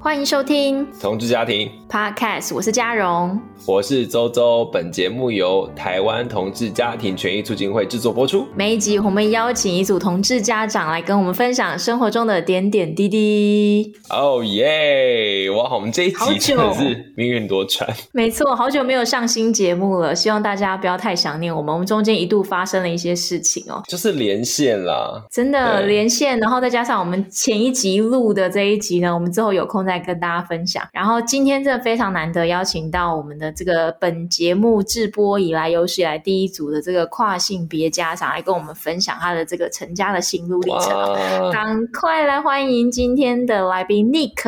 欢迎收听。同志家庭。Podcast，我是嘉荣，我是周周。本节目由台湾同志家庭权益促进会制作播出。每一集我们邀请一组同志家长来跟我们分享生活中的点点滴滴。哦耶！哇，我们这一集真的是命运多舛。没错，好久没有上新节目了，希望大家不要太想念我们。我们中间一度发生了一些事情哦，就是连线啦，真的连线，然后再加上我们前一集录的这一集呢，我们之后有空。再跟大家分享，然后今天真的非常难得邀请到我们的这个本节目制播以来有史以来第一组的这个跨性别家长来跟我们分享他的这个成家的心路历程，赶快来欢迎今天的来宾 Nick，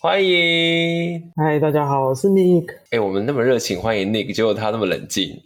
欢迎，嗨，大家好，我是 Nick。哎，我们那么热情欢迎 Nick，结果他那么冷静，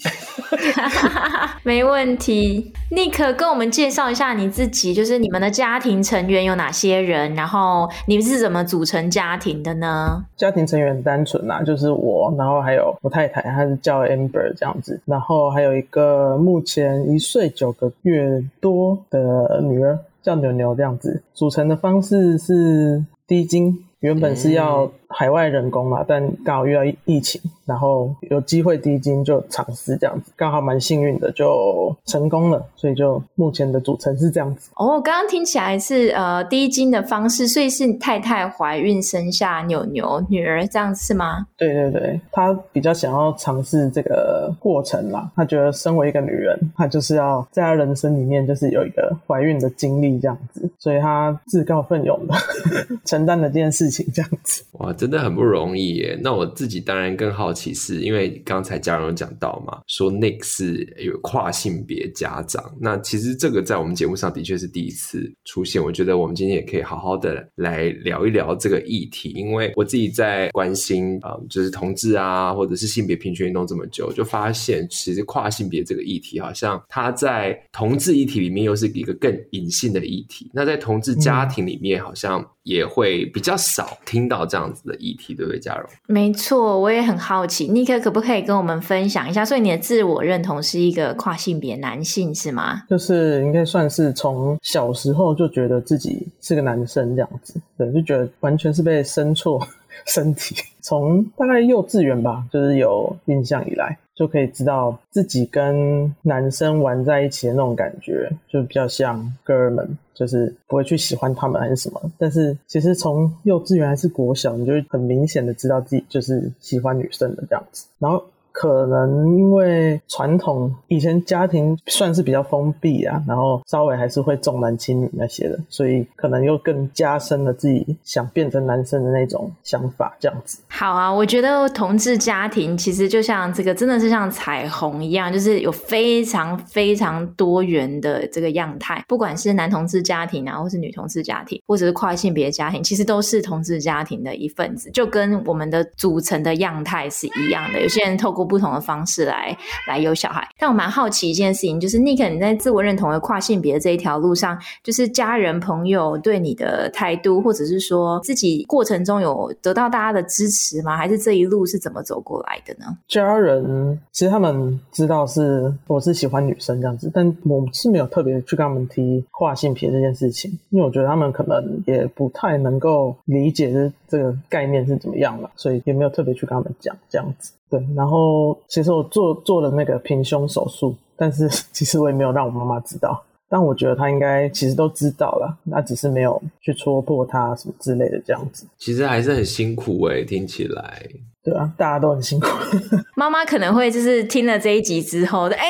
没问题。Nick 跟我们介绍一下你自己，就是你们的家庭成员有哪些人，然后你们是怎么组成家庭的呢？家庭成员很单纯呐，就是我，然后还有我太太，她是叫 Amber 这样子，然后还有一个目前一岁九个月多的女儿叫牛牛这样子。组成的方式是低精，原本是要海外人工嘛，但刚好遇到疫情，然后有机会低金就尝试这样子，刚好蛮幸运的就成功了，所以就目前的组成是这样子。哦，刚刚听起来是呃低金的方式，所以是太太怀孕生下牛牛女儿这样子是吗？对对对，她比较想要尝试这个过程啦，她觉得身为一个女人，她就是要在她人生里面就是有一个怀孕的经历这样子，所以她自告奋勇的 承担了这件事情这样子。哇。真的很不容易耶。那我自己当然更好奇是，是因为刚才嘉荣有讲到嘛，说 Nick 是有跨性别家长。那其实这个在我们节目上的确是第一次出现。我觉得我们今天也可以好好的来聊一聊这个议题，因为我自己在关心啊、呃，就是同志啊，或者是性别平权运动这么久，就发现其实跨性别这个议题，好像它在同志议题里面又是一个更隐性的议题。那在同志家庭里面，好像也会比较少听到这样子的议题，对不对，嘉荣？没错，我也很好奇，Nick 可不可以跟我们分享一下？所以你的自我认同是一个跨性别男性是吗？就是应该算是从小时候就觉得自己是个男生这样子，对，就觉得完全是被生错 身体。从大概幼稚园吧，就是有印象以来，就可以知道自己跟男生玩在一起的那种感觉，就比较像哥们。就是不会去喜欢他们还是什么，但是其实从幼稚园还是国小，你就很明显的知道自己就是喜欢女生的这样子，然后。可能因为传统以前家庭算是比较封闭啊，然后稍微还是会重男轻女那些的，所以可能又更加深了自己想变成男生的那种想法，这样子。好啊，我觉得同志家庭其实就像这个，真的是像彩虹一样，就是有非常非常多元的这个样态，不管是男同志家庭啊，或是女同志家庭，或者是跨性别家庭，其实都是同志家庭的一份子，就跟我们的组成的样态是一样的。有些人透过不同的方式来来有小孩，但我蛮好奇一件事情，就是 Nick 你在自我认同的跨性别这一条路上，就是家人朋友对你的态度，或者是说自己过程中有得到大家的支持吗？还是这一路是怎么走过来的呢？家人其实他们知道是我是喜欢女生这样子，但我是没有特别去跟他们提跨性别这件事情，因为我觉得他们可能也不太能够理解这这个概念是怎么样了，所以也没有特别去跟他们讲这样子。对，然后其实我做做了那个平胸手术，但是 其实我也没有让我妈妈知道，但我觉得她应该其实都知道了，那只是没有去戳破她什么之类的这样子。其实还是很辛苦诶，听起来。对啊，大家都很辛苦。妈妈可能会就是听了这一集之后，哎，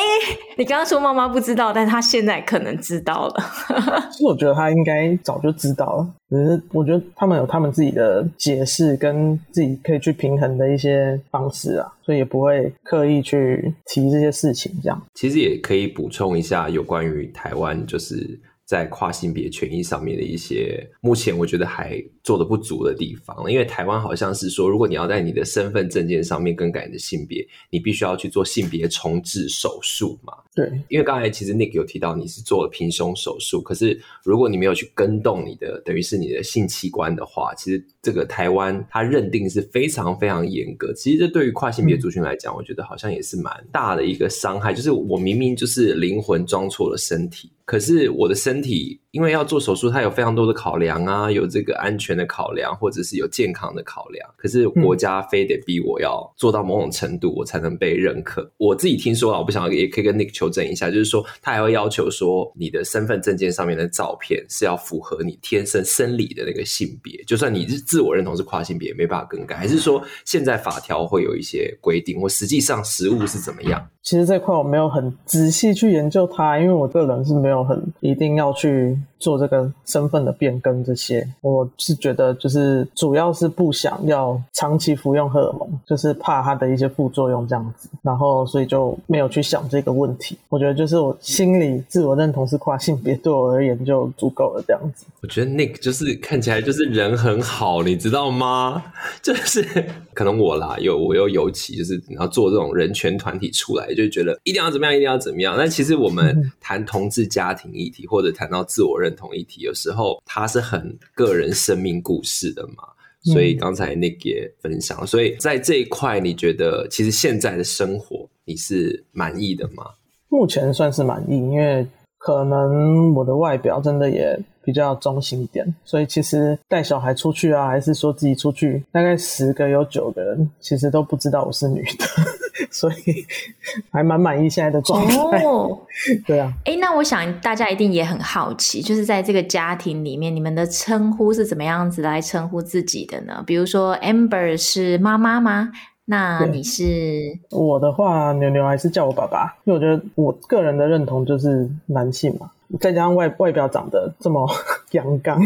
你刚刚说妈妈不知道，但是她现在可能知道了。其实我觉得她应该早就知道了，只是我觉得他们有他们自己的解释，跟自己可以去平衡的一些方式啊，所以也不会刻意去提这些事情。这样其实也可以补充一下有关于台湾，就是。在跨性别权益上面的一些，目前我觉得还做的不足的地方，因为台湾好像是说，如果你要在你的身份证件上面更改你的性别，你必须要去做性别重置手术嘛。对，因为刚才其实 Nick 有提到你是做了平胸手术，可是如果你没有去跟动你的，等于是你的性器官的话，其实这个台湾它认定是非常非常严格。其实这对于跨性别族群来讲，嗯，我觉得好像也是蛮大的一个伤害，就是我明明就是灵魂装错了身体。可是我的身体。因为要做手术，它有非常多的考量啊，有这个安全的考量，或者是有健康的考量。可是国家非得逼我要做到某种程度，我才能被认可。我自己听说啊，我不想也可以跟 Nick 求证一下，就是说他还会要求说，你的身份证件上面的照片是要符合你天生生理的那个性别，就算你是自我认同是跨性别，也没办法更改。还是说现在法条会有一些规定，或实际上实务是怎么样？其实这块我没有很仔细去研究它，因为我个人是没有一定要去。做这个身份的变更，这些我是觉得就是主要是不想要长期服用荷尔蒙，就是怕它的一些副作用这样子，然后所以就没有去想这个问题。我觉得就是我心里自我认同是跨性别，对我而言就足够了这样子。我觉得 Nick 就是看起来就是人很好，你知道吗？就是可能我啦，有我又尤其就是你要做这种人权团体出来，就觉得一定要怎么样，一定要怎么样。但其实我们 谈同志家庭议题，或者谈到自我认同。认同议题有时候它是很个人生命故事的嘛，所以刚才 Nick 也分享，所以在这一块，你觉得其实现在的生活你是满意的吗？目前算是满意，因为可能我的外表真的也比较中性一点，所以其实带小孩出去啊，还是说自己出去，大概十个有九个人其实都不知道我是女的。所以还蛮满意现在的状态。哦，对啊。哎，那我想大家一定也很好奇，就是在这个家庭里面，你们的称呼是怎么样子来称呼自己的呢？比如说，Amber 是妈妈吗？那你是？我的话，牛牛还是叫我爸爸，因为我觉得我个人的认同就是男性嘛，再加上外外表长得这么 阳刚，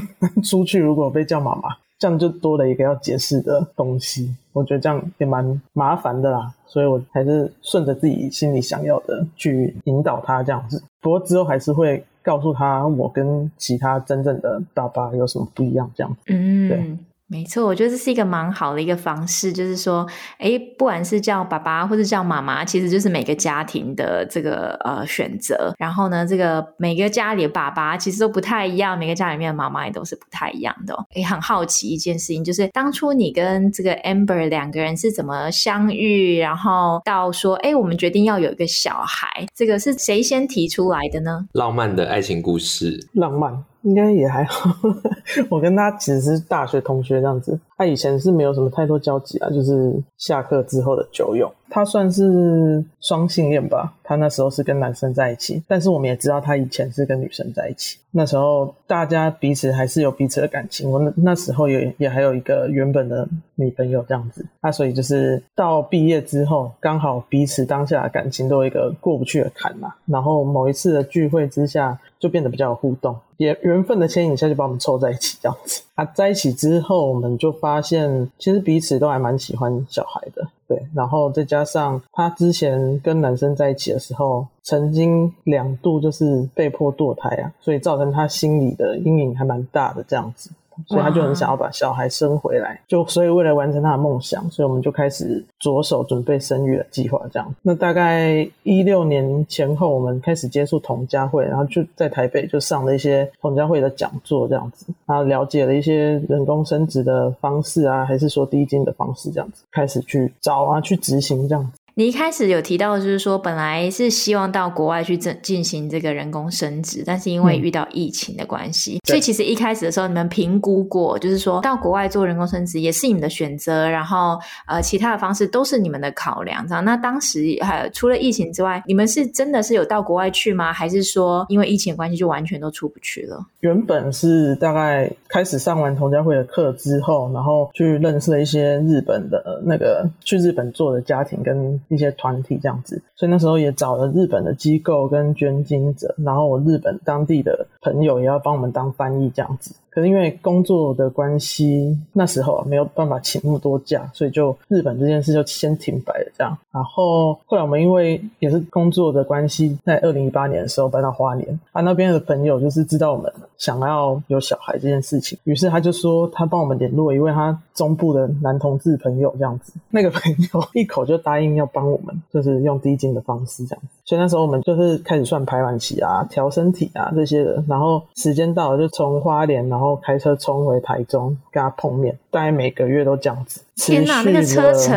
出去如果被叫妈妈。这样就多了一个要解释的东西，我觉得这样也蛮麻烦的啦，所以我还是顺着自己心里想要的去引导他这样子。不过之后还是会告诉他，我跟其他真正的爸爸有什么不一样这样子。嗯，对。没错，我觉得这是一个蛮好的一个方式，就是说，诶，不管是叫爸爸或者叫妈妈，其实就是每个家庭的这个呃选择。然后呢，这个每个家里的爸爸其实都不太一样，每个家里面的妈妈也都是不太一样的。也很好奇一件事情，就是当初你跟这个 Amber 两个人是怎么相遇，然后到说，诶，我们决定要有一个小孩，这个是谁先提出来的呢？浪漫的爱情故事，浪漫。应该也还好，我跟他其实是大学同学这样子。他以前是没有什么太多交集啊，就是下课之后的酒友。他算是双性恋吧，他那时候是跟男生在一起，但是我们也知道他以前是跟女生在一起。那时候大家彼此还是有彼此的感情。我那那时候也也还有一个原本的女朋友这样子。那所以就是到毕业之后，刚好彼此当下的感情都有一个过不去的坎嘛。然后某一次的聚会之下，就变得比较有互动，也缘分的牵引下就把我们凑在一起这样子。啊，在一起之后，我们就发现其实彼此都还蛮喜欢小孩的。对，然后再加上他之前跟男生在一起的时候，曾经两度就是被迫堕胎啊，所以造成他心里的阴影还蛮大的这样子。所以他就很想要把小孩生回来，就所以为了完成他的梦想，所以我们就开始着手准备生育的计划。这样，那大概一六年前后，我们开始接触童家会，然后就在台北就上了一些童家会的讲座，这样子，然后了解了一些人工生殖的方式啊，还是说低精的方式，这样子，开始去找啊，去执行这样子。你一开始有提到，就是说本来是希望到国外去进进行这个人工生殖，但是因为遇到疫情的关系，嗯、所以其实一开始的时候你们评估过，就是说到国外做人工生殖也是你们的选择，然后呃其他的方式都是你们的考量。这样，那当时还有除了疫情之外，你们是真的是有到国外去吗？还是说因为疫情的关系就完全都出不去了？原本是大概开始上完同家会的课之后，然后去认识了一些日本的那个去日本做的家庭跟。一些团体这样子，所以那时候也找了日本的机构跟捐精者，然后我日本当地的朋友也要帮我们当翻译这样子。可是因为工作的关系，那时候没有办法请那么多假，所以就日本这件事就先停摆了这样。然后后来我们因为也是工作的关系，在二零一八年的时候搬到花莲，啊那边的朋友就是知道我们想要有小孩这件事情，于是他就说他帮我们联络一位他中部的男同志朋友这样子，那个朋友一口就答应要帮我们，就是用低精的方式这样。所以那时候我们就是开始算排卵期啊、调身体啊这些的，然后时间到了就从花莲然后。后开车冲回台中跟他碰面，大概每个月都这样子。天哪，那个车程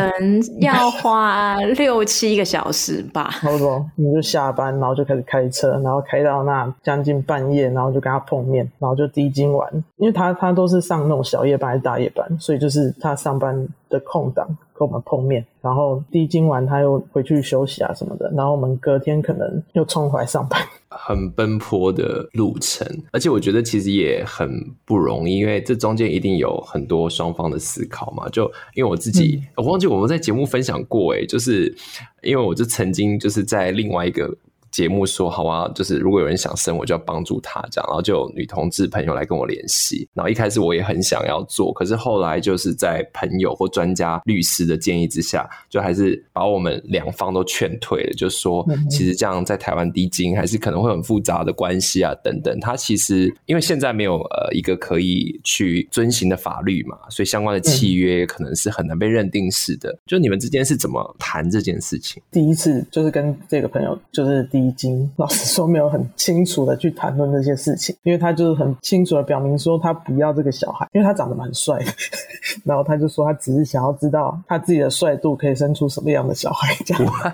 要花六七个小时吧？差不多，你就下班，然后就开始开车，然后开到那将近半夜，然后就跟他碰面，然后就滴精完，因为他他都是上那种小夜班还是大夜班，所以就是他上班的空档跟我们碰面，然后滴精完他又回去休息啊什么的，然后我们隔天可能又冲回来上班。很奔波的路程，而且我觉得其实也很不容易，因为这中间一定有很多双方的思考嘛。就因为我自己，嗯、我忘记我们在节目分享过，诶，就是因为我就曾经就是在另外一个。节目说好啊，就是如果有人想生，我就要帮助他这样，然后就有女同志朋友来跟我联系，然后一开始我也很想要做，可是后来就是在朋友或专家律师的建议之下，就还是把我们两方都劝退了，就说其实这样在台湾低金还是可能会很复杂的关系啊等等。他其实因为现在没有呃一个可以去遵循的法律嘛，所以相关的契约可能是很难被认定是的。就你们之间是怎么谈这件事情？第一次就是跟这个朋友就是第。已经老实说没有很清楚的去谈论这些事情，因为他就是很清楚的表明说他不要这个小孩，因为他长得蛮帅的，然后他就说他只是想要知道他自己的帅度可以生出什么样的小孩，这样。好，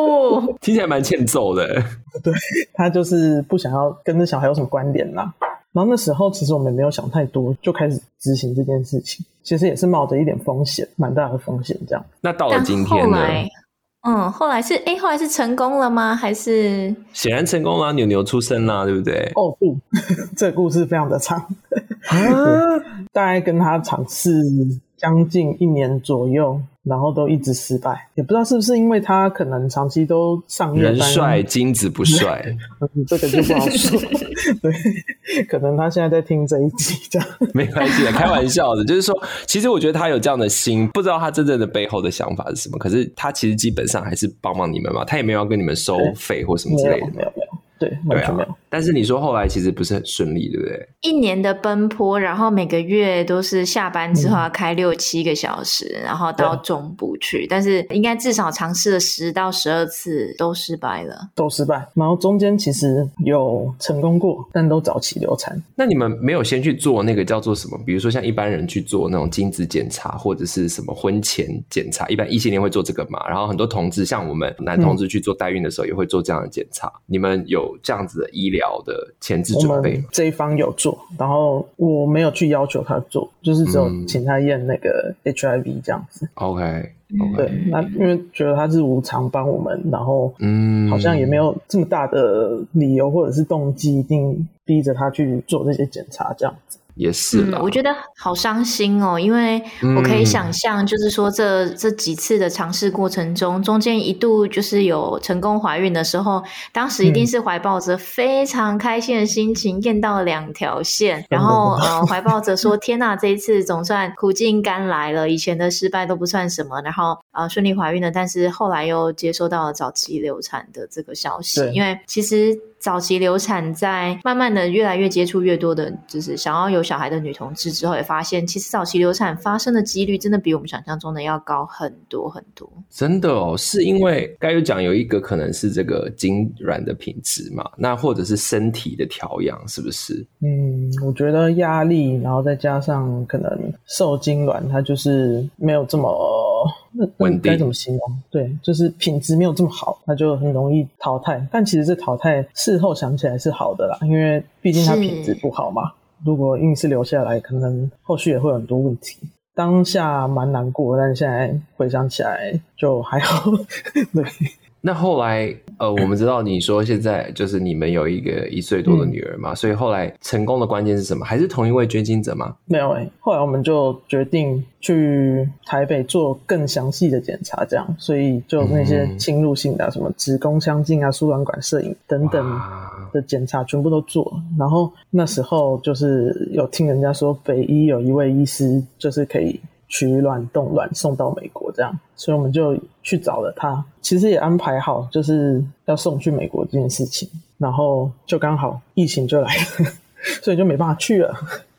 听起来蛮欠揍的。对，他就是不想要跟这小孩有什么关联啦。然后那时候其实我们没有想太多，就开始执行这件事情，其实也是冒着一点风险，蛮大的风险这样。那到了今天呢？嗯，后来是哎，后来是成功了吗？还是显然成功了，牛牛出生啦，对不对？哦不，这故事非常的长，大概跟他尝试将近一年左右。然后都一直失败，也不知道是不是因为他可能长期都上夜班，人帅精子不帅，这个就不好说。对，可能他现在在听这一集，这样没关系的，开玩笑的。就是说，其实我觉得他有这样的心，不知道他真正的背后的想法是什么。可是他其实基本上还是帮帮你们嘛，他也没有要跟你们收费或什么之类的，没有没有。没有对，完全没有。但是你说后来其实不是很顺利，对不对？一年的奔波，然后每个月都是下班之后要开六七个小时，嗯、然后到中部去。但是应该至少尝试了十到十二次都失败了，都失败。然后中间其实有成功过，但都早期流产。那你们没有先去做那个叫做什么？比如说像一般人去做那种精子检查，或者是什么婚前检查？一般异性恋会做这个嘛？然后很多同志，像我们男同志去做代孕的时候，也会做这样的检查。嗯、你们有？这样子的医疗的前置准备，这一方有做，然后我没有去要求他做，就是只有请他验那个 HIV 这样子。OK，okay. 对，那因为觉得他是无偿帮我们，然后嗯，好像也没有这么大的理由或者是动机，一定逼着他去做这些检查这样子。也是、嗯，我觉得好伤心哦，因为我可以想象，就是说这、嗯、这几次的尝试过程中，中间一度就是有成功怀孕的时候，当时一定是怀抱着非常开心的心情，验到了两条线，然后呃怀抱着说天哪，这一次总算苦尽甘来了，以前的失败都不算什么，然后呃顺利怀孕了，但是后来又接收到了早期流产的这个消息，因为其实。早期流产，在慢慢的越来越接触越多的，就是想要有小孩的女同志之后，也发现其实早期流产发生的几率真的比我们想象中的要高很多很多。真的哦，是因为该有讲有一个可能是这个精卵的品质嘛，那或者是身体的调养，是不是？嗯，我觉得压力，然后再加上可能受精卵，它就是没有这么。稳定该怎么形容？对，就是品质没有这么好，那就很容易淘汰。但其实这淘汰事后想起来是好的啦，因为毕竟它品质不好嘛。如果硬是留下来，可能后续也会有很多问题。当下蛮难过，但现在回想起来就还好。对。那后来，呃，我们知道你说现在就是你们有一个一岁多的女儿嘛，嗯、所以后来成功的关键是什么？还是同一位捐精者吗？没有诶、欸，后来我们就决定去台北做更详细的检查，这样，所以就那些侵入性的、啊嗯、什么子宫腔镜啊、输卵管摄影等等的检查全部都做。然后那时候就是有听人家说北医有一位医师就是可以。取卵冻卵送到美国，这样，所以我们就去找了他。其实也安排好，就是要送去美国这件事情，然后就刚好疫情就来了，所以就没办法去了，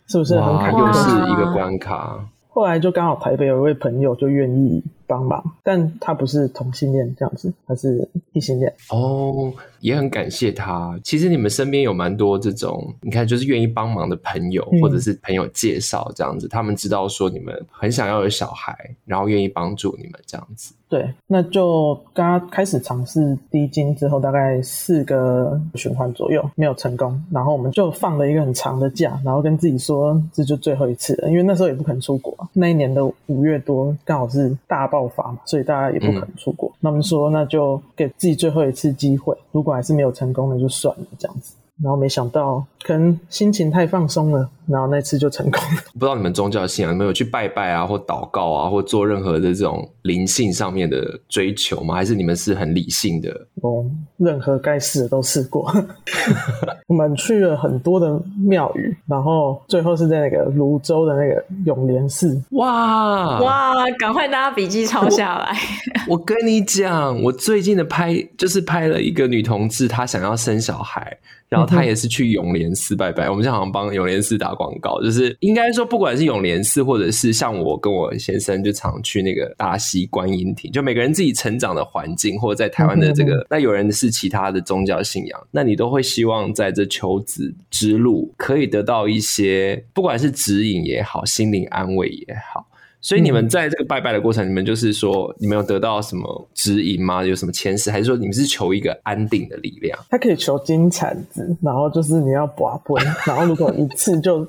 是不是很坎坷？又是一个关卡。后来就刚好台北有一位朋友就愿意帮忙，但他不是同性恋这样子，他是异性恋。哦，也很感谢他。其实你们身边有蛮多这种，你看就是愿意帮忙的朋友，或者是朋友介绍这样子，嗯、他们知道说你们很想要有小孩，然后愿意帮助你们这样子。对，那就刚刚开始尝试低精之后，大概四个循环左右没有成功，然后我们就放了一个很长的假，然后跟自己说这就最后一次了，因为那时候也不肯出国。那一年的五月多刚好是大爆发嘛，所以大家也不可能出国。嗯、那我们说那就给自己最后一次机会，如果还是没有成功，那就算了这样子。然后没想到，可能心情太放松了，然后那次就成功了。不知道你们宗教信仰，有没有去拜拜啊，或祷告啊，或做任何的这种灵性上面的追求吗？还是你们是很理性的？哦，任何该试的都试过。我们去了很多的庙宇，然后最后是在那个泸州的那个永联寺。哇哇！赶快大家笔记抄下来。我，我跟你讲，我最近的拍就是拍了一个女同志，她想要生小孩。然后他也是去永联寺拜拜，嗯、我们现在好像帮永联寺打广告，就是应该说，不管是永联寺，或者是像我跟我先生就常去那个大溪观音亭，就每个人自己成长的环境，或者在台湾的这个，嗯、那有人是其他的宗教信仰，那你都会希望在这求子之路可以得到一些，不管是指引也好，心灵安慰也好。所以你们在这个拜拜的过程，嗯、你们就是说，你们有得到什么指引吗？有什么前世，还是说你们是求一个安定的力量？他可以求金铲子，然后就是你要拔杯，然后如果一次就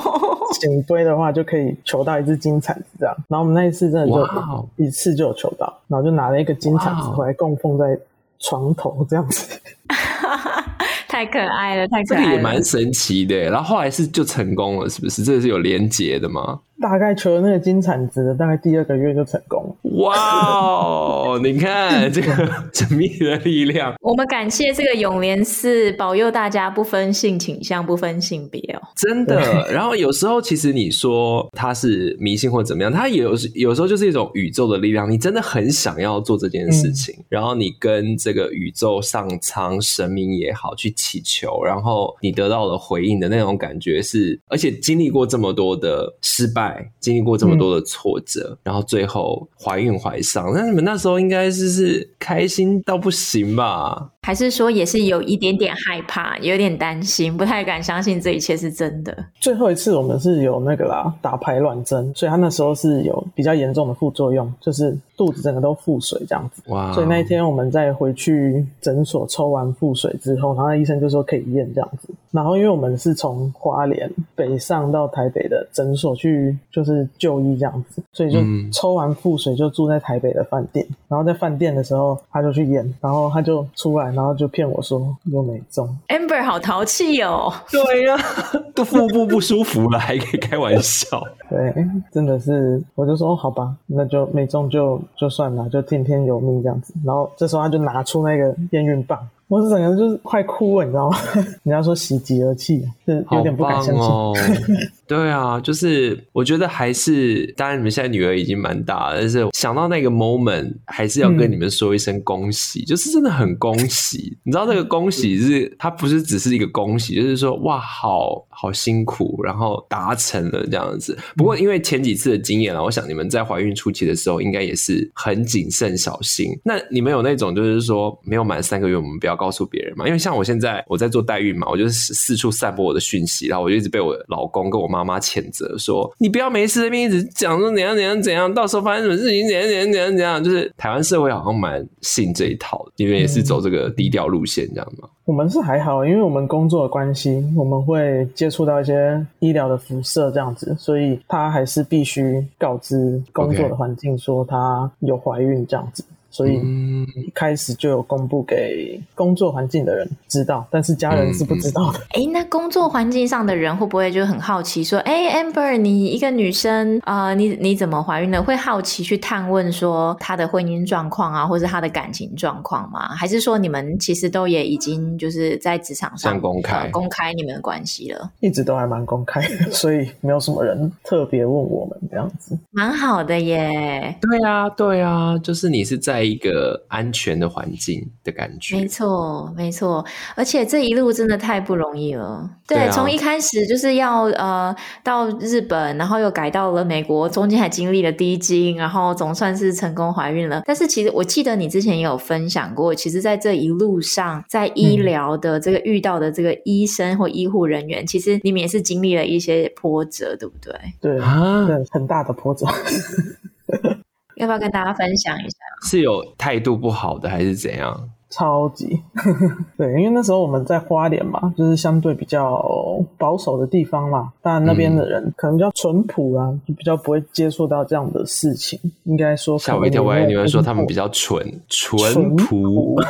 圣杯的话，就可以求到一只金铲子这样。然后我们那一次真的就一次就有求到，然后就拿了一个金铲子回来供奉在床头这样子。太可爱了，太可爱了，这个也蛮神奇的。然后后来是就成功了，是不是？这个是有连结的吗？大概求了那个金铲子的，大概第二个月就成功了。哇哦，你看这个神秘的力量。我们感谢这个永联寺保佑大家不分性倾向、不分性别哦。真的。然后有时候其实你说他是迷信或怎么样，他也有有时候就是一种宇宙的力量。你真的很想要做这件事情，嗯、然后你跟这个宇宙上苍神明也好去祈求，然后你得到了回应的那种感觉是，而且经历过这么多的失败。经历过这么多的挫折，嗯、然后最后怀孕怀上，那你们那时候应该是是开心到不行吧？还是说也是有一点点害怕，有点担心，不太敢相信这一切是真的？最后一次我们是有那个啦，打排卵针，所以他那时候是有比较严重的副作用，就是肚子整个都腹水这样子。哇！所以那一天我们再回去诊所抽完腹水之后，然后医生就说可以验这样子。然后因为我们是从花莲北上到台北的诊所去，就是就医这样子，所以就抽完腹水就住在台北的饭店。嗯、然后在饭店的时候他就去验，然后他就出来。然后就骗我说又没中，Amber 好淘气哦。对呀、啊，都腹部不舒服了，还可以开玩笑。对，真的是，我就说好吧，那就没中就就算了，就听天由命这样子。然后这时候他就拿出那个验孕棒，我是整个人就是快哭了，你知道吗？人家说喜极而泣，就有点不敢相信。哦 对啊，就是我觉得还是，当然你们现在女儿已经蛮大了，但是想到那个 moment，还是要跟你们说一声恭喜，嗯、就是真的很恭喜。你知道这个恭喜是，它不是只是一个恭喜，就是说哇，好好辛苦，然后达成了这样子。不过因为前几次的经验啊，我想你们在怀孕初期的时候，应该也是很谨慎小心。那你们有那种就是说没有满三个月，我们不要告诉别人嘛？因为像我现在我在做代孕嘛，我就是四处散播我的讯息，然后我就一直被我老公跟我妈。妈谴责说：“你不要没事的命一直讲说怎样怎样怎样，到时候发生什么事情怎样怎样怎样怎样。”就是台湾社会好像蛮信这一套的，因为也是走这个低调路线，这样吗？我们是还好，因为我们工作的关系，我们会接触到一些医疗的辐射这样子，所以他还是必须告知工作的环境说他有怀孕这样子。所以一开始就有公布给工作环境的人知道，但是家人是不知道的。哎、嗯嗯，那工作环境上的人会不会就很好奇说：“哎，Amber，你一个女生啊、呃，你你怎么怀孕了？”会好奇去探问说她的婚姻状况啊，或是她的感情状况吗？还是说你们其实都也已经就是在职场上公开、呃、公开你们的关系了？一直都还蛮公开的，所以没有什么人特别问我们这样子，蛮好的耶。对啊，对啊，就是你是在。一个安全的环境的感觉。没错，没错，而且这一路真的太不容易了。对，对啊，从一开始就是要呃到日本，然后又改到了美国，中间还经历了低经，然后总算是成功怀孕了。但是其实我记得你之前也有分享过，其实在这一路上，在医疗的这个遇到的这个医生或医护人员，嗯、其实你们也是经历了一些波折，对不对？对啊，对，很大的波折。要不要跟大家分享一下？是有态度不好的，还是怎样？超级 对，因为那时候我们在花莲嘛，就是相对比较保守的地方嘛，当然那边的人可能比较淳朴啊，就比较不会接触到这样的事情。应该说吓我一跳，我还以为说他们比较蠢淳朴。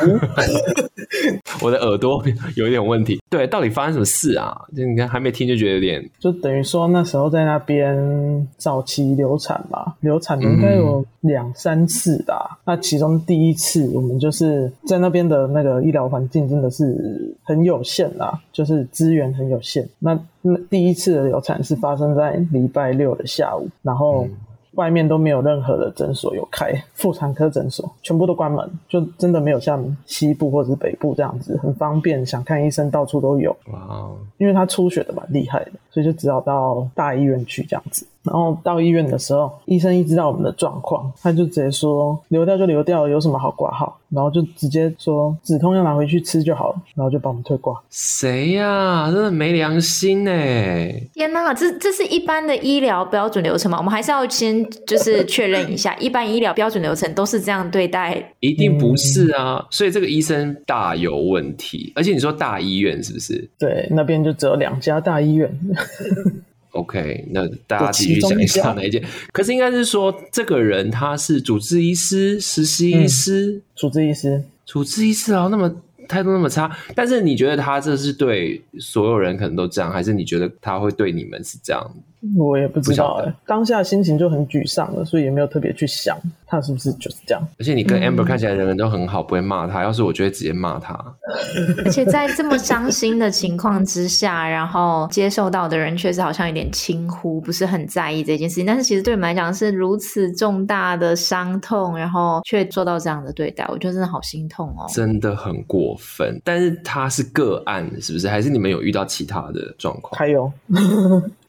我的耳朵有一点问题。对，到底发生什么事啊？就你看还没听就觉得有点，就等于说那时候在那边早期流产吧，流产应该有两三次吧。嗯、那其中第一次我们就是在那。那边的那个医疗环境真的是很有限啦，就是资源很有限。那那第一次的流产是发生在礼拜六的下午，然后外面都没有任何的诊所有开，妇产科诊所全部都关门，就真的没有像西部或者是北部这样子很方便，想看医生到处都有。哇，因为他出血的蛮厉害的，所以就只好到大医院去这样子。然后到医院的时候，医生一知道我们的状况，他就直接说流掉就流掉，有什么好挂号？然后就直接说止痛药拿回去吃就好了，然后就把我们退挂。谁呀、啊？真的没良心哎！天哪，这这是一般的医疗标准流程吗？我们还是要先就是确认一下，一般医疗标准流程都是这样对待？一定不是啊！所以这个医生大有问题。而且你说大医院是不是？对，那边就只有两家大医院。OK，那大家继续想一下哪一件？可是应该是说，这个人他是主治医师、实习医师、嗯、主治医师、主治医师啊，那么态度那么差。但是你觉得他这是对所有人可能都这样，还是你觉得他会对你们是这样？我也不知道哎，当下心情就很沮丧了，所以也没有特别去想他是不是就是这样。而且你跟 Amber 看起来人人都很好，不会骂他。要是我就会直接骂他。而且在这么伤心的情况之下，然后接受到的人确实好像有点轻忽，不是很在意这件事情。但是其实对你们来讲是如此重大的伤痛，然后却做到这样的对待，我觉得真的好心痛哦，真的很过分。但是他是个案，是不是？还是你们有遇到其他的状况？还有。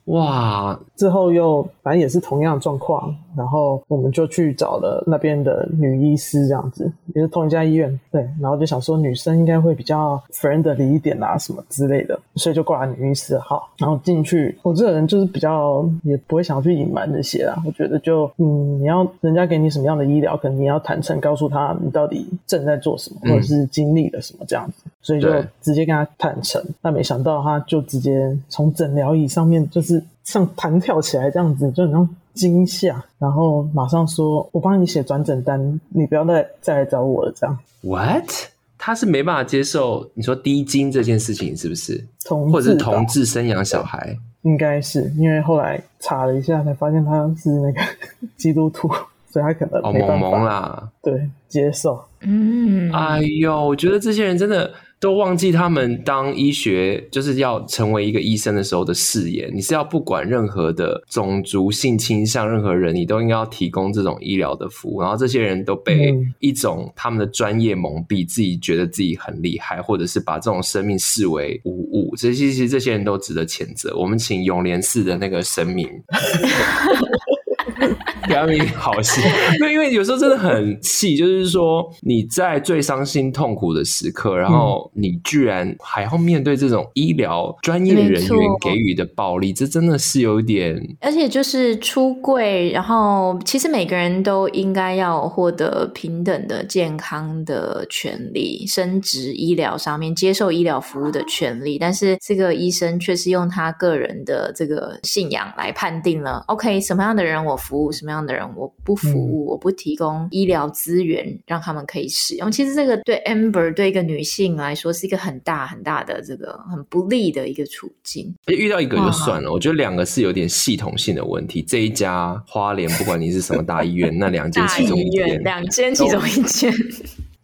哇！之后又反正也是同样的状况，然后我们就去找了那边的女医师，这样子也是同一家医院，对，然后就想说女生应该会比较 friendly 一点啊，什么之类的，所以就挂了女医师的号，然后进去。我这个人就是比较也不会想要去隐瞒这些啦，我觉得就嗯，你要人家给你什么样的医疗，可能你要坦诚告诉他你到底正在做什么，或者是经历了什么这样子，所以就直接跟他坦诚。但没想到他就直接从诊疗椅上面就是。像弹跳起来这样子，就很像惊吓，然后马上说：“我帮你写转诊单，你不要再再来找我了。”这样。What？他是没办法接受你说低金这件事情，是不是？同或者是同志生养小孩？应该是，因为后来查了一下，才发现他是那个 基督徒，所以他可能没办法。哦，萌萌啦，对，接受。嗯，哎呦，我觉得这些人真的。都忘记他们当医学就是要成为一个医生的时候的誓言。你是要不管任何的种族性倾向，任何人你都应该要提供这种医疗的服务。然后这些人都被一种他们的专业蒙蔽，自己觉得自己很厉害，或者是把这种生命视为无物。这些其实这些人都值得谴责。我们请永联寺的那个神明。给他们好心，那因为有时候真的很气，就是说你在最伤心痛苦的时刻，然后你居然还要面对这种医疗专业人员给予的暴力，这真的是有点。而且就是出柜，然后其实每个人都应该要获得平等的健康的权利，生殖医疗上面接受医疗服务的权利，但是这个医生却是用他个人的这个信仰来判定了，OK，什么样的人我服务，什么样。的人，我不服务，我不提供医疗资源让他们可以使用。其实这个对 Amber 对一个女性来说是一个很大很大的这个很不利的一个处境。遇到一个就算了，我觉得两个是有点系统性的问题。这一家花莲，不管你是什么大医院，那两间其中一间，两间其中一间。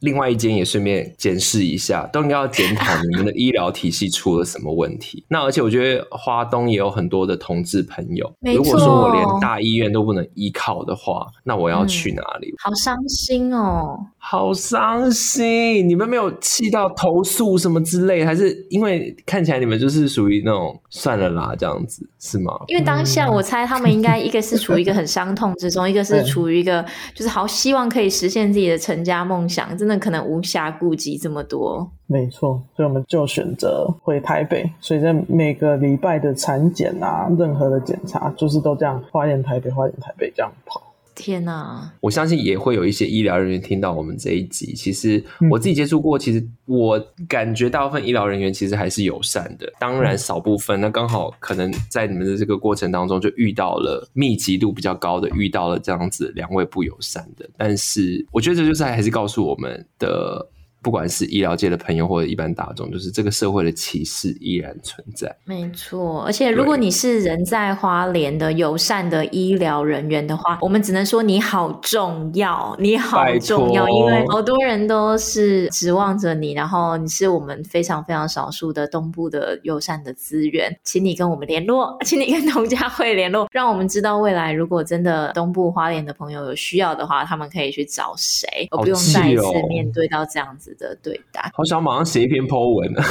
另外一间也顺便检视一下，都应该要检讨你们的医疗体系出了什么问题。那而且我觉得花东也有很多的同志朋友，如果说我连大医院都不能依靠的话，那我要去哪里？嗯、好伤心哦，好伤心！你们没有气到投诉什么之类，还是因为看起来你们就是属于那种算了啦这样子，是吗？因为当下我猜他们应该一个是处于一个很伤痛之中，一个是处于一个就是好希望可以实现自己的成家梦想，真的可能无暇顾及这么多。没错，所以我们就选择回台北，所以在每个礼拜的产检啊，任何的检查，就是都这样花点台北，花点台北这样跑。天呐，我相信也会有一些医疗人员听到我们这一集。其实我自己接触过，其实我感觉大部分医疗人员其实还是友善的。当然少部分，那刚好可能在你们的这个过程当中就遇到了密集度比较高的，遇到了这样子两位不友善的。但是我觉得这就是还是告诉我们的。不管是医疗界的朋友或者一般大众，就是这个社会的歧视依然存在。没错，而且如果你是人在花莲的友善的医疗人员的话，我们只能说你好重要，你好重要，因为好多人都是指望着你，然后你是我们非常非常少数的东部的友善的资源，请你跟我们联络，请你跟农家会联络，让我们知道未来如果真的东部花莲的朋友有需要的话，他们可以去找谁，而不用再一次面对到这样子的对待，好想马上写一篇 po 文啊！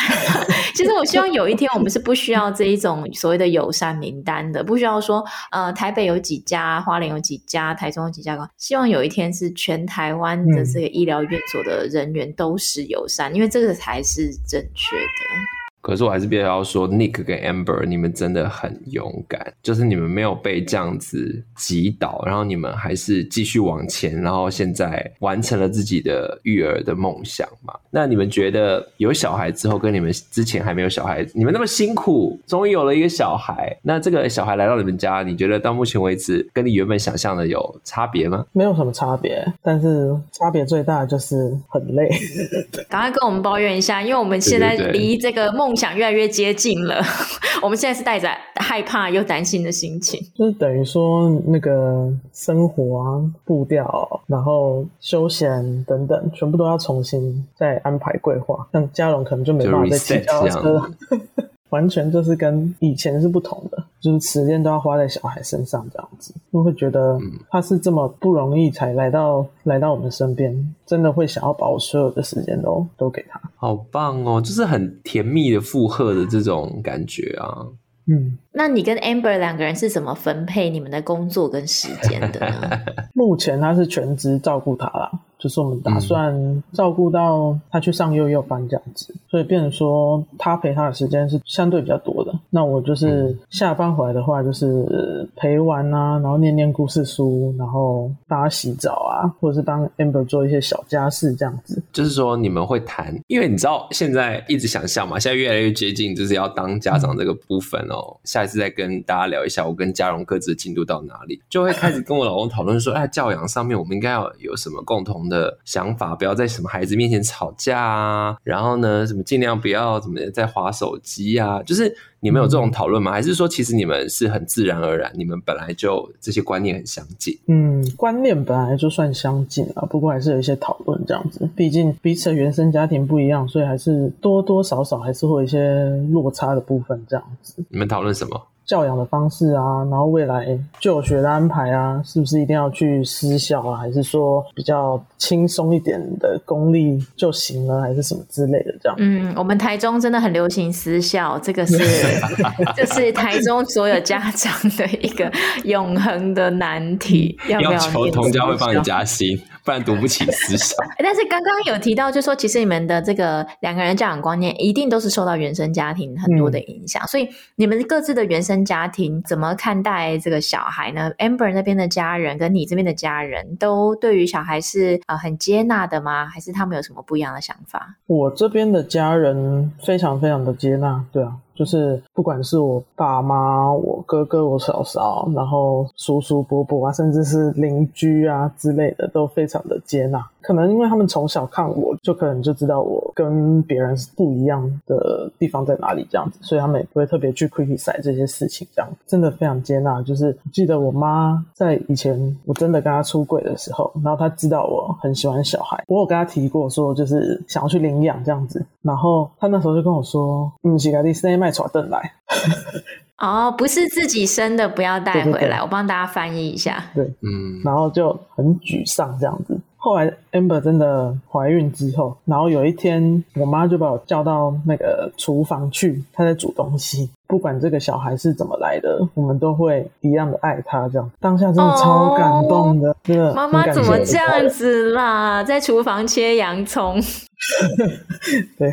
其实我希望有一天我们是不需要这一种所谓的友善名单的，不需要说呃台北有几家，花莲有几家，台中有几家。希望有一天是全台湾的这个医疗院所的人员都是友善，嗯、因为这个才是正确的。可是我还是必须要说，Nick 跟 Amber，你们真的很勇敢，就是你们没有被这样子击倒，然后你们还是继续往前，然后现在完成了自己的育儿的梦想嘛？那你们觉得有小孩之后，跟你们之前还没有小孩，你们那么辛苦，终于有了一个小孩，那这个小孩来到你们家，你觉得到目前为止，跟你原本想象的有差别吗？没有什么差别，但是差别最大的就是很累。赶快跟我们抱怨一下，因为我们现在离这个梦。梦想越来越接近了，我们现在是带着害怕又担心的心情，就是等于说那个生活啊、步调，然后休闲等等，全部都要重新再安排规划。像嘉荣可能就没办法再骑脚踏车了。完全就是跟以前是不同的，就是时间都要花在小孩身上这样子，就会觉得他是这么不容易才来到来到我们身边，真的会想要把我所有的时间都都给他。好棒哦，就是很甜蜜的负荷的这种感觉啊。嗯，那你跟 Amber 两个人是怎么分配你们的工作跟时间的呢？目前他是全职照顾他啦。就是我们打算照顾到他去上幼幼班这样子，所以变成说他陪他的时间是相对比较多的。那我就是下班回来的话，就是陪玩啊，然后念念故事书，然后帮他洗澡啊，或者是帮 Amber 做一些小家事这样子。就是说你们会谈，因为你知道现在一直想象嘛，现在越来越接近就是要当家长这个部分哦。下一次再跟大家聊一下，我跟嘉荣各自的进度到哪里，就会开始跟我老公讨论说，哎，教养上面我们应该要有什么共同的想法，不要在什么孩子面前吵架啊，然后呢，什么尽量不要怎么在划手机啊，就是你们有这种讨论吗？还是说其实你们是很自然而然，你们本来就这些观念很相近？嗯，观念本来就算相近啊，不过还是有一些讨论这样子，毕竟彼此的原生家庭不一样，所以还是多多少少还是会有一些落差的部分这样子。你们讨论什么？教养的方式啊，然后未来就学的安排啊，是不是一定要去私校啊，还是说比较轻松一点的公立就行了，还是什么之类的这样？嗯，我们台中真的很流行私校，这个是 这是台中所有家长的一个永恒的难题，要不要，要求同家会帮你加薪？不然读不起思想。但是刚刚有提到，就是说其实你们的这个两个人教养观念，一定都是受到原生家庭很多的影响。嗯、所以你们各自的原生家庭怎么看待这个小孩呢？Amber 那边的家人跟你这边的家人都对于小孩是呃很接纳的吗？还是他们有什么不一样的想法？我这边的家人非常非常的接纳，对啊。就是不管是我爸妈、我哥哥、我嫂嫂，然后叔叔伯伯啊，甚至是邻居啊之类的，都非常的接纳。可能因为他们从小看我，就可能就知道我跟别人是不一样的地方在哪里这样子，所以他们也不会特别去 criticize 这些事情，这样真的非常接纳。就是记得我妈在以前我真的跟她出轨的时候，然后她知道我很喜欢小孩，我有跟她提过说就是想要去领养这样子，然后她那时候就跟我说，嗯，是该第三麦床凳来。哦，不是自己生的，不要带回来。对对对，我帮大家翻译一下。对，嗯，然后就很沮丧这样子。后来 Amber 真的怀孕之后，然后有一天，我妈就把我叫到那个厨房去，她在煮东西。不管这个小孩是怎么来的，我们都会一样的爱他。这样当下真的超感动的，真的。妈妈怎么这样子啦？在厨房切洋葱。对，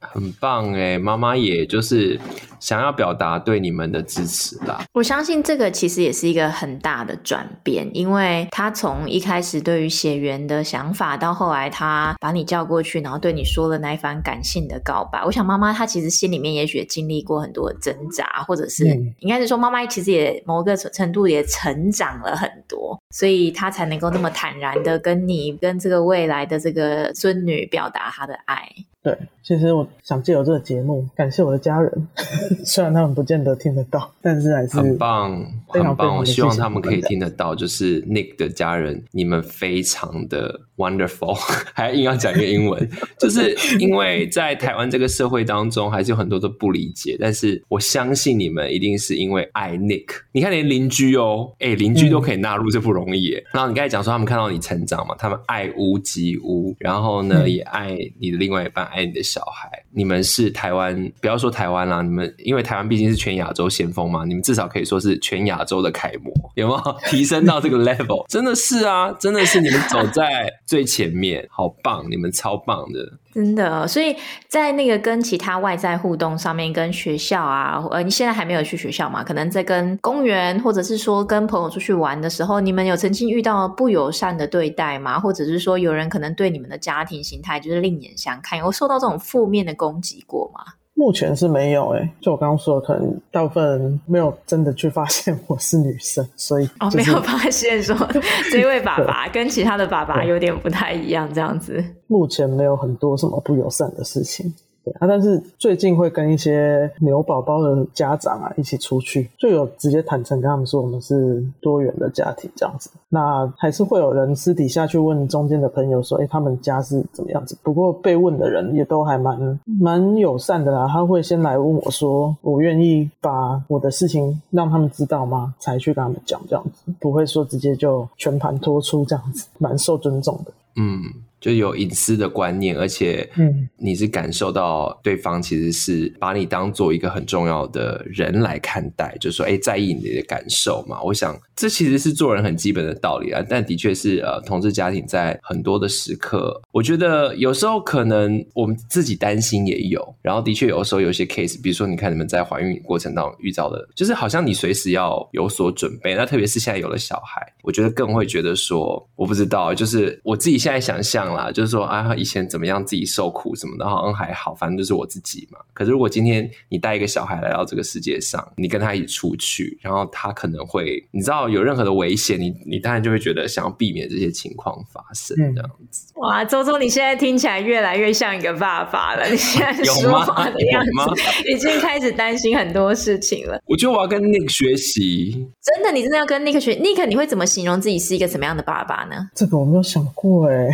很棒哎！妈妈也就是想要表达对你们的支持啦。我相信这个其实也是一个很大的转变，因为他从一开始对于血缘的想法，到后来他把你叫过去，然后对你说了那一番感性的告白。我想妈妈她其实心里面也许也经历过很多挣扎，或者是应该是说妈妈其实也某个程度也成长了很多，所以他才能够那么坦然的跟你跟这个未来的这个孙女。表达他的爱。对，其实我想借由这个节目感谢我的家人，虽然他们不见得听得到，但是还是很棒，很棒。我希望他们可以听得到，就是 Nick 的家人，你们非常的 wonderful，还硬要讲一个英文，就是因为在台湾这个社会当中，还是有很多的不理解，但是我相信你们一定是因为爱 Nick。你看，连邻居哦，哎，邻居都可以纳入，这不容易耶。然后你刚才讲说，他们看到你成长嘛，他们爱屋及乌，然后呢，也爱你的另外一半。爱你的小孩，你们是台湾，不要说台湾啦，你们因为台湾毕竟是全亚洲先锋嘛，你们至少可以说是全亚洲的楷模，有没有提升到这个 level？真的是啊，真的是你们走在最前面，好棒，你们超棒的。真的，所以在那个跟其他外在互动上面，跟学校啊，呃，你现在还没有去学校嘛？可能在跟公园，或者是说跟朋友出去玩的时候，你们有曾经遇到不友善的对待吗？或者是说有人可能对你们的家庭形态就是另眼相看，有受到这种负面的攻击过吗？目前是没有诶、欸，就我刚刚说的，可能大部分人没有真的去发现我是女生，所以、就是、哦，没有发现说 这位爸爸跟其他的爸爸有点不太一样，这样子。目前没有很多什么不友善的事情。啊，但是最近会跟一些牛宝宝的家长啊一起出去，就有直接坦诚跟他们说我们是多元的家庭这样子。那还是会有人私底下去问中间的朋友说，哎，他们家是怎么样子？不过被问的人也都还蛮蛮友善的啦。他会先来问我说，我愿意把我的事情让他们知道吗？才去跟他们讲这样子，不会说直接就全盘托出这样子，蛮受尊重的。嗯。就有隐私的观念，而且，嗯你是感受到对方其实是把你当做一个很重要的人来看待，就是说，哎，在意你的感受嘛。我想，这其实是做人很基本的道理啊。但的确是，呃，同志家庭在很多的时刻，我觉得有时候可能我们自己担心也有。然后，的确有的时候有些 case，比如说，你看你们在怀孕过程当中遇到的，就是好像你随时要有所准备。那特别是现在有了小孩，我觉得更会觉得说，我不知道，就是我自己现在想象。啦，就是说啊，以前怎么样自己受苦什么的，好像还好，反正就是我自己嘛。可是如果今天你带一个小孩来到这个世界上，你跟他一起出去，然后他可能会，你知道有任何的危险，你你当然就会觉得想要避免这些情况发生，这样子。嗯、哇，周周，你现在听起来越来越像一个爸爸了。你现在说 话的样子，已经开始担心很多事情了。我觉得我要跟 Nick 学习。真的，你真的要跟 Nick 学？Nick，你会怎么形容自己是一个什么样的爸爸呢？这个我没有想过哎。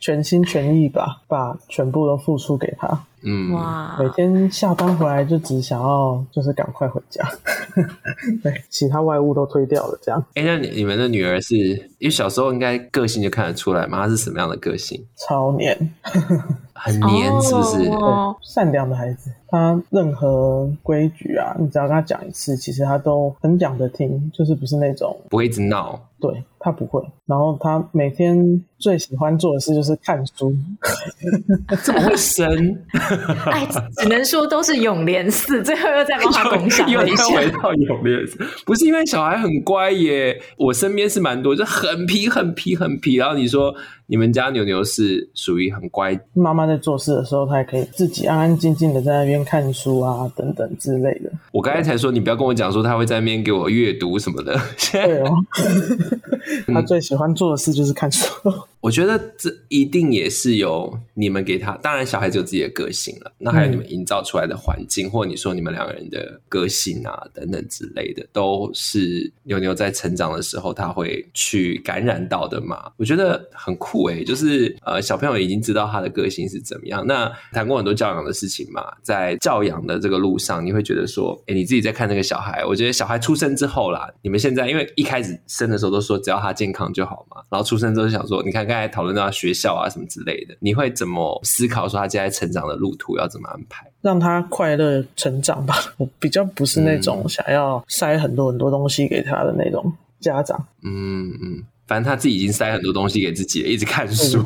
全心全意吧，把全部都付出给他。嗯，哇！每天下班回来就只想要就是赶快回家，对，其他外物都推掉了。这样。哎、欸，那你你们的女儿是因为小时候应该个性就看得出来吗？她是什么样的个性？超黏，很黏，是不是？哦、善良的孩子，他任何规矩啊，你只要跟他讲一次，其实他都很讲得听，就是不是那种不会一直闹。对，他不会。然后他每天最喜欢做的事就是看书，这么会生。哎，只能说都是永联寺，最后又再帮他共享一下。又回到永联寺，不是因为小孩很乖耶。我身边是蛮多，就很皮、很皮、很皮。然后你说你们家牛牛是属于很乖，妈妈在做事的时候，他也可以自己安安静静的在那边看书啊，等等之类的。我刚才才说，你不要跟我讲说他会在那边给我阅读什么的。对哦，他最喜欢做的事就是看书。我觉得这一定也是有你们给他，当然小孩子有自己的个性了，那还有你们营造出来的环境，嗯、或者你说你们两个人的个性啊等等之类的，都是牛牛在成长的时候他会去感染到的嘛？我觉得很酷诶，就是呃小朋友已经知道他的个性是怎么样。那谈过很多教养的事情嘛，在教养的这个路上，你会觉得说，诶，你自己在看那个小孩，我觉得小孩出生之后啦，你们现在因为一开始生的时候都说只要他健康就好嘛，然后出生之后想说，你看刚才讨论到学校啊什么之类的，你会怎么思考？说他接下来成长的路途要怎么安排？让他快乐成长吧。我比较不是那种想要塞很多很多东西给他的那种家长。嗯嗯，反正他自己已经塞很多东西给自己了，一直看书。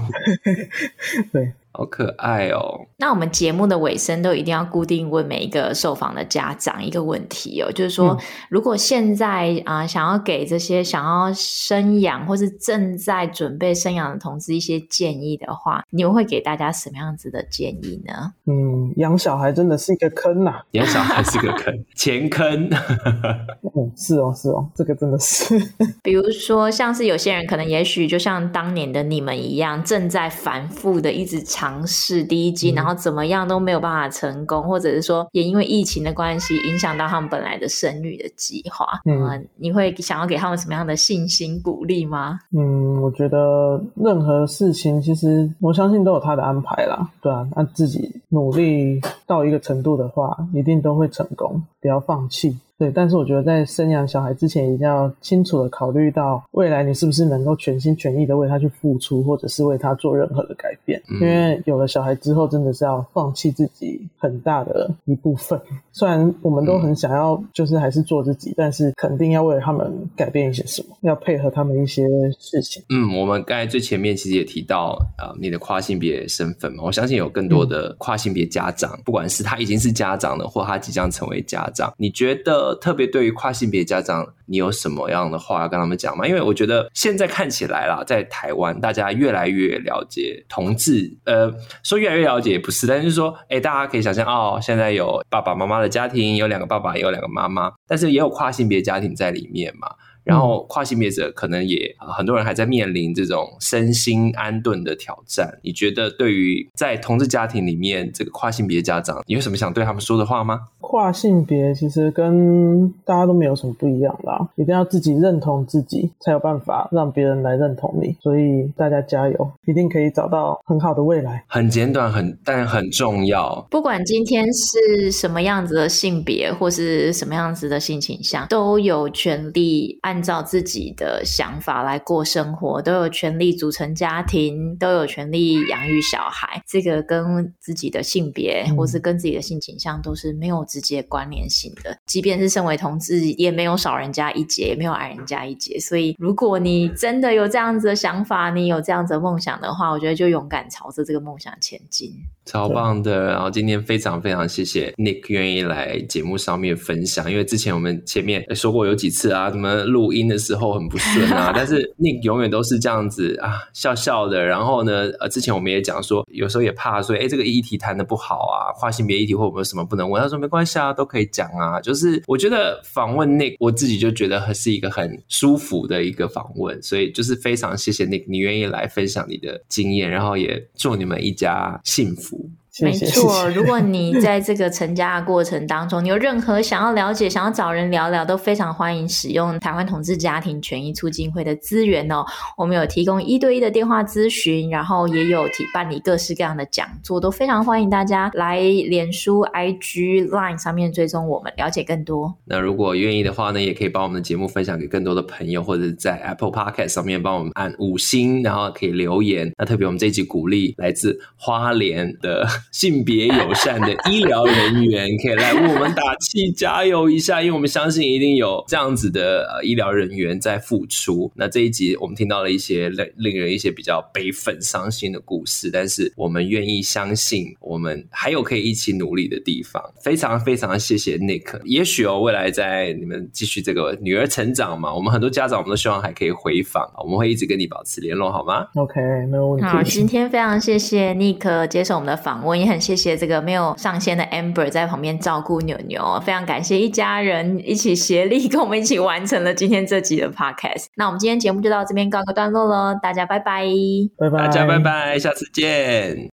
对。好可爱哦！那我们节目的尾声都一定要固定问每一个受访的家长一个问题哦，就是说，嗯、如果现在啊、呃、想要给这些想要生养或是正在准备生养的同志一些建议的话，你们会给大家什么样子的建议呢？嗯，养小孩真的是一个坑呐、啊！养小孩是个坑，钱坑。嗯，是哦，是哦，这个真的是。比如说，像是有些人可能也许就像当年的你们一样，正在反复的一直。尝试第一季，然后怎么样都没有办法成功，嗯、或者是说也因为疫情的关系影响到他们本来的生育的计划。嗯、呃，你会想要给他们什么样的信心鼓励吗？嗯，我觉得任何事情其实我相信都有他的安排啦。对啊，那自己努力到一个程度的话，一定都会成功，不要放弃。对，但是我觉得在生养小孩之前，一定要清楚的考虑到未来你是不是能够全心全意的为他去付出，或者是为他做任何的改变。嗯、因为有了小孩之后，真的是要放弃自己很大的一部分。虽然我们都很想要，就是还是做自己，嗯、但是肯定要为了他们改变一些什么，要配合他们一些事情。嗯，我们刚才最前面其实也提到，呃，你的跨性别身份嘛，我相信有更多的跨性别家长，嗯、不管是他已经是家长了，或他即将成为家长，你觉得？特别对于跨性别家长，你有什么样的话要跟他们讲吗？因为我觉得现在看起来啦，在台湾大家越来越了解同志，呃，说越来越了解也不是，但是说，哎，大家可以想象哦，现在有爸爸妈妈的家庭，有两个爸爸，也有两个妈妈，但是也有跨性别家庭在里面嘛。然后跨性别者可能也很多人还在面临这种身心安顿的挑战。你觉得对于在同志家庭里面这个跨性别家长，你有什么想对他们说的话吗？跨性别其实跟大家都没有什么不一样啦，一定要自己认同自己，才有办法让别人来认同你。所以大家加油，一定可以找到很好的未来。很简短，很但很重要。不管今天是什么样子的性别，或是什么样子的性倾向，都有权利按照自己的想法来过生活，都有权利组成家庭，都有权利养育小孩。这个跟自己的性别，或是跟自己的性倾向都是没有直接关联性的。即便是身为同志，也没有少人家一截，也没有矮人家一截。所以，如果你真的有这样子的想法，你有这样子的梦想的话，我觉得就勇敢朝着这个梦想前进。超棒的！然后今天非常非常谢谢 Nick 愿意来节目上面分享，因为之前我们前面说过有几次啊，什么录音的时候很不顺啊，但是 Nick 永远都是这样子啊，笑笑的。然后呢，呃，之前我们也讲说，有时候也怕说，哎，这个议题谈的不好啊，跨性别议题会不会有什么不能问？他说没关系啊，都可以讲啊。就是我觉得访问 Nick，我自己就觉得还是一个很舒服的一个访问，所以就是非常谢谢 Nick，你愿意来分享你的经验，然后也祝你们一家幸福。没错，如果你 在这个成家的过程当中，你有任何想要了解、想要找人聊聊，都非常欢迎使用台湾同志家庭权益促进会的资源哦。我们有提供一对一的电话咨询，然后也有提办理各式各样的讲座，都非常欢迎大家来脸书、IG、Line 上面追踪我们，了解更多。那如果愿意的话呢，也可以把我们的节目分享给更多的朋友，或者在 Apple Podcast 上面帮我们按五星，然后可以留言。那特别我们这一集鼓励来自花莲的。性别友善的医疗人员，可以来为我们打气加油一下，因为我们相信一定有这样子的呃医疗人员在付出。那这一集我们听到了一些令令人一些比较悲愤伤心的故事，但是我们愿意相信，我们还有可以一起努力的地方。非常非常谢谢 Nick，也许哦，未来在你们继续这个女儿成长嘛，我们很多家长我们都希望还可以回访，我们会一直跟你保持联络，好吗？OK，没有问题。好，今天非常谢谢 Nick 接受我们的访问，也很谢谢这个没有上线的 Amber 在旁边照顾牛牛，非常感谢一家人一起协力跟我们一起完成了今天这集的 Podcast。那我们今天节目就到这边告个段落喽，大家拜拜，拜拜，大家拜拜，下次见。